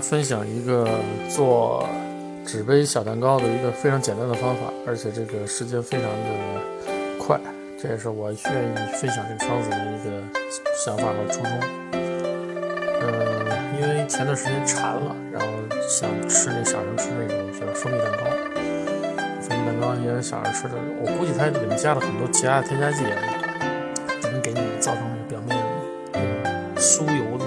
分享一个做纸杯小蛋糕的一个非常简单的方法，而且这个时间非常的快，这也是我愿意分享这个方子的一个想法和初衷。呃，因为前段时间馋了，然后想吃那小人吃那种就是蜂蜜蛋糕，蜂蜜蛋糕也是小人吃的，我估计它里面加了很多其他的添加剂，能给你造成那个表面那种酥油的。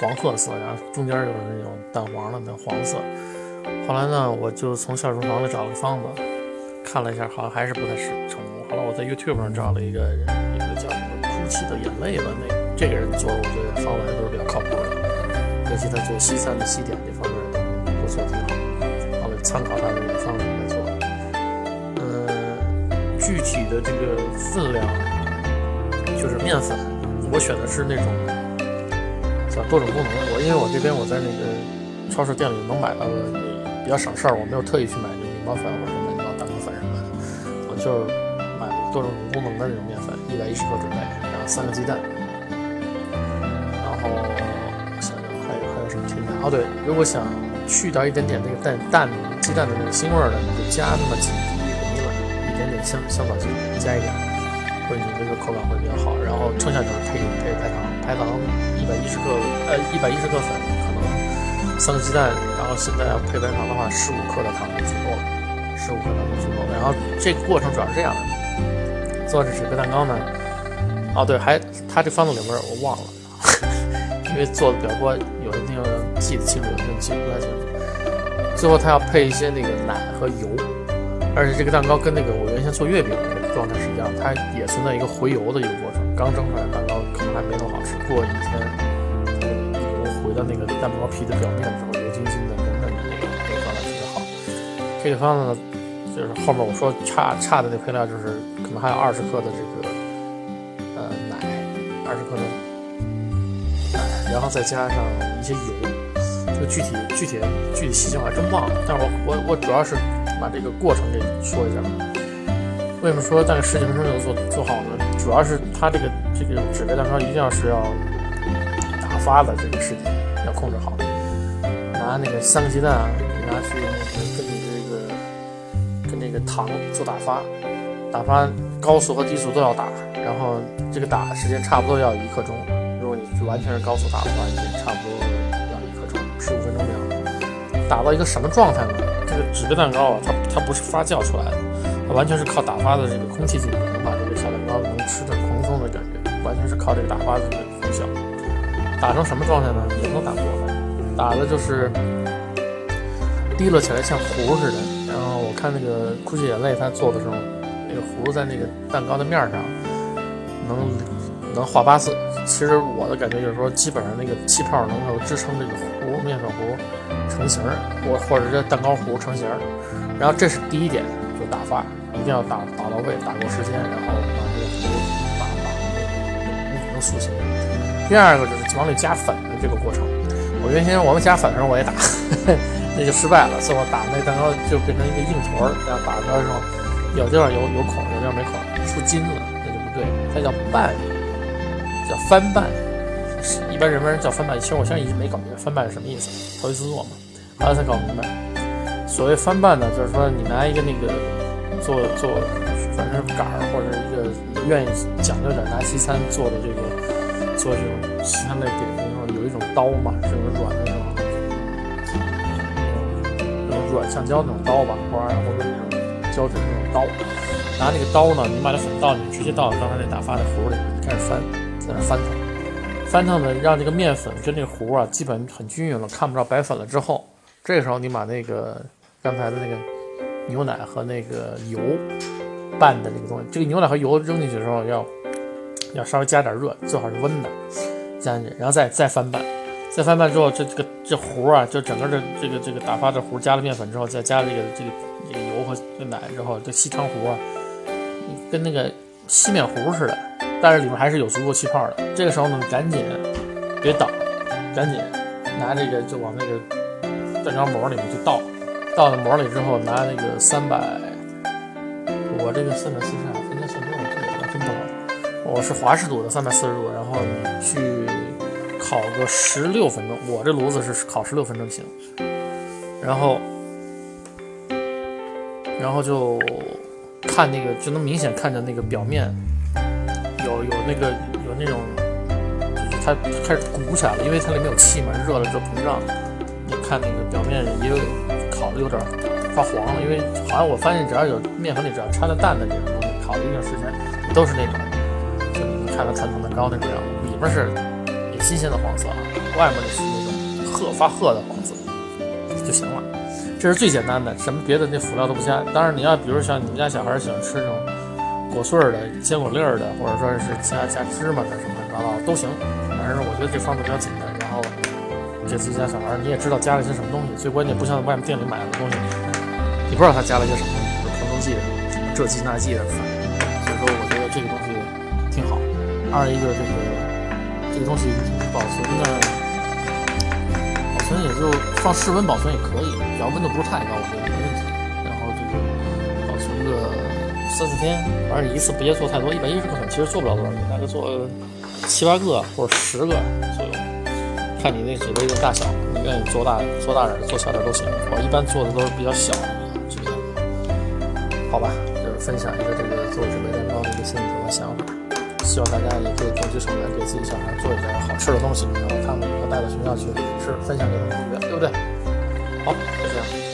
黄褐色，然后中间有那种淡黄的那黄色。后来呢，我就从小厨房里找了个方子，看了一下，好像还是不太成功。后来我在 YouTube 上找了一个人，一个叫什么“哭泣的眼泪”的那这个人做的，我觉得方法都是比较靠谱的，尤其他做西餐的西点这方面都做的挺好。后来参考他的这个方子来做。嗯，具体的这个分量就是面粉，我选的是那种。多种功能，我因为我这边我在那个超市店里能买到的比较省事儿，我没有特意去买那个面包粉或者什么蛋糕粉什么的，我就买多种功能的那种面粉，一百一十克准备，然后三个鸡蛋，然后想想还有还有什么添加？哦对，如果想去掉一点点那个蛋蛋鸡蛋的那个腥味儿呢，你就加那么几滴梨了，一点点香香草精加一点，会你这个口感会比较好。然后剩下就是配配白糖，白糖。一百一十克，呃，一百一十克粉，可能三个鸡蛋，然后现在要配白糖的话，十五克的糖就足够了，十五克糖就足够了。然后这个过程主要是这样的，做这纸杯蛋糕呢，哦对，还它这方子里边我忘了，因为做的比较多，有的地方记得清楚，有的记不太清楚。最后它要配一些那个奶和油，而且这个蛋糕跟那个我原先做月饼状态是一样，它也存在一个回油的一个过程。刚蒸出来的蛋糕可能还没那么好吃，过几天油回到那个蛋糕皮的表面之后，油晶晶的、嫩嫩的那个那个特别好。这个方子呢，就是后面我说差差的那配料，就是可能还有二十克的这个呃奶，二十克的奶，然后再加上一些油。这个具体具体具体细节我还真忘了，但是我我我主要是把这个过程给说一下。为什么说大概十几分钟就做做好呢？主要是它这个这个纸杯蛋糕一定要是要打发的这个时间要控制好，拿那个三个鸡蛋啊，拿去跟你这个跟那个糖做打发，打发高速和低速都要打，然后这个打的时间差不多要一刻钟。如果你是完全是高速打的话，就差不多要一刻钟，十五分钟这样。打到一个什么状态呢？这个纸杯蛋糕啊，它它不是发酵出来的，完全是靠打发的这个空气进去。能把这个小蛋糕能吃的蓬松的感觉，完全是靠这个打发的这个功效。打成什么状态呢？也能打过分，打的就是滴落起来像糊似的。然后我看那个哭泣眼泪他做的时候，那个糊在那个蛋糕的面上，能能画八字。其实我的感觉就是说，基本上那个气泡能够支撑这个糊面粉糊成型，或或者这蛋糕糊成型。然后这是第一点，打发，一定要打打到位，打够时间，然后。塑形。第二个就是往里加粉的这个过程。我原先我们加粉的时候我也打，那就失败了，最后打那蛋糕就变成一个硬坨儿。这样打出来的时候，有地方有有孔，有地方没孔，出筋了，那就不对。它叫拌，叫翻拌。一般人们叫翻拌，其实我现在一直没搞明白翻拌是什么意思，头一次做嘛，后来才搞明白。所谓翻拌呢，就是说你拿一个那个做做。反正杆儿或者一个愿意讲究点拿西餐做的这个做这种西餐类点心的时候，有一种刀嘛，这种软的那种，那种软橡胶那种刀吧，或者或者那种胶质那种刀。拿那个刀呢，你把这粉倒进去，直接倒到刚才那打发的糊里，开始翻，在那翻腾，翻腾呢，让这个面粉跟这个糊啊基本很均匀了，看不着白粉了之后，这个时候你把那个刚才的那个牛奶和那个油。拌的这个东西，这个牛奶和油扔进去的时候要要稍微加点热，最好是温的，加进去，然后再再翻拌，再翻拌之后，这这个这糊啊，就整个这这个这个打发的糊加了面粉之后，再加这个这个这个油和这奶之后，这稀汤糊啊，跟那个稀面糊似的，但是里面还是有足够气泡的。这个时候呢，赶紧别等，赶紧拿这个就往那个蛋糕模里面就倒，到了模里之后，拿那个三百。我这个三百四十啊，应该算多少度？我真不知道。我是华氏度的三百四十度，然后你去烤个十六分钟，我这炉子是烤十六分钟行。然后，然后就看那个，就能明显看见那个表面有有那个有那种，它开始鼓起来了，因为它里面有气嘛，热了就膨胀。你看那个表面也有烤的有点发黄了，因为好像我发现只要有面粉里只要掺了蛋的这种东西，烤了一定时间都是那种，就你看到传统蛋糕那种样子，里面是新鲜的黄色啊，外面的是那种褐发褐的黄色。就行了，这是最简单的，什么别的那辅料都不加。当然你要比如像你们家小孩喜欢吃这种果碎的、坚果粒的，或者说是加加芝麻的什么乱七八糟都行。反正我觉得这方法比较简单，然后给自己家小孩，你也知道加了些什么东西。最关键不像外面店里买的东西，你不知道他加了些什么，是防腐剂，这剂那剂的。所以说我觉得这个东西挺好。二一个这个这个东西保存呢。保存也就放室温保存也可以，只要温度不是太高，我觉得没问题。然后这个保存个三四天，反正一次别做太多，一百一十克粉其实做不了多少，大概做七八个或者十个左右，看你那纸杯的大小，你愿意做大做大点做小点都行。我一般做的都是比较小的纸杯好吧，就是分享一个这个做纸杯蛋糕的一个心得和想法。希望大家也可以动起手来，给自己小孩做一点好吃的东西，然后他们以后带到学校去吃，分享给他们，对不对？好，就这样。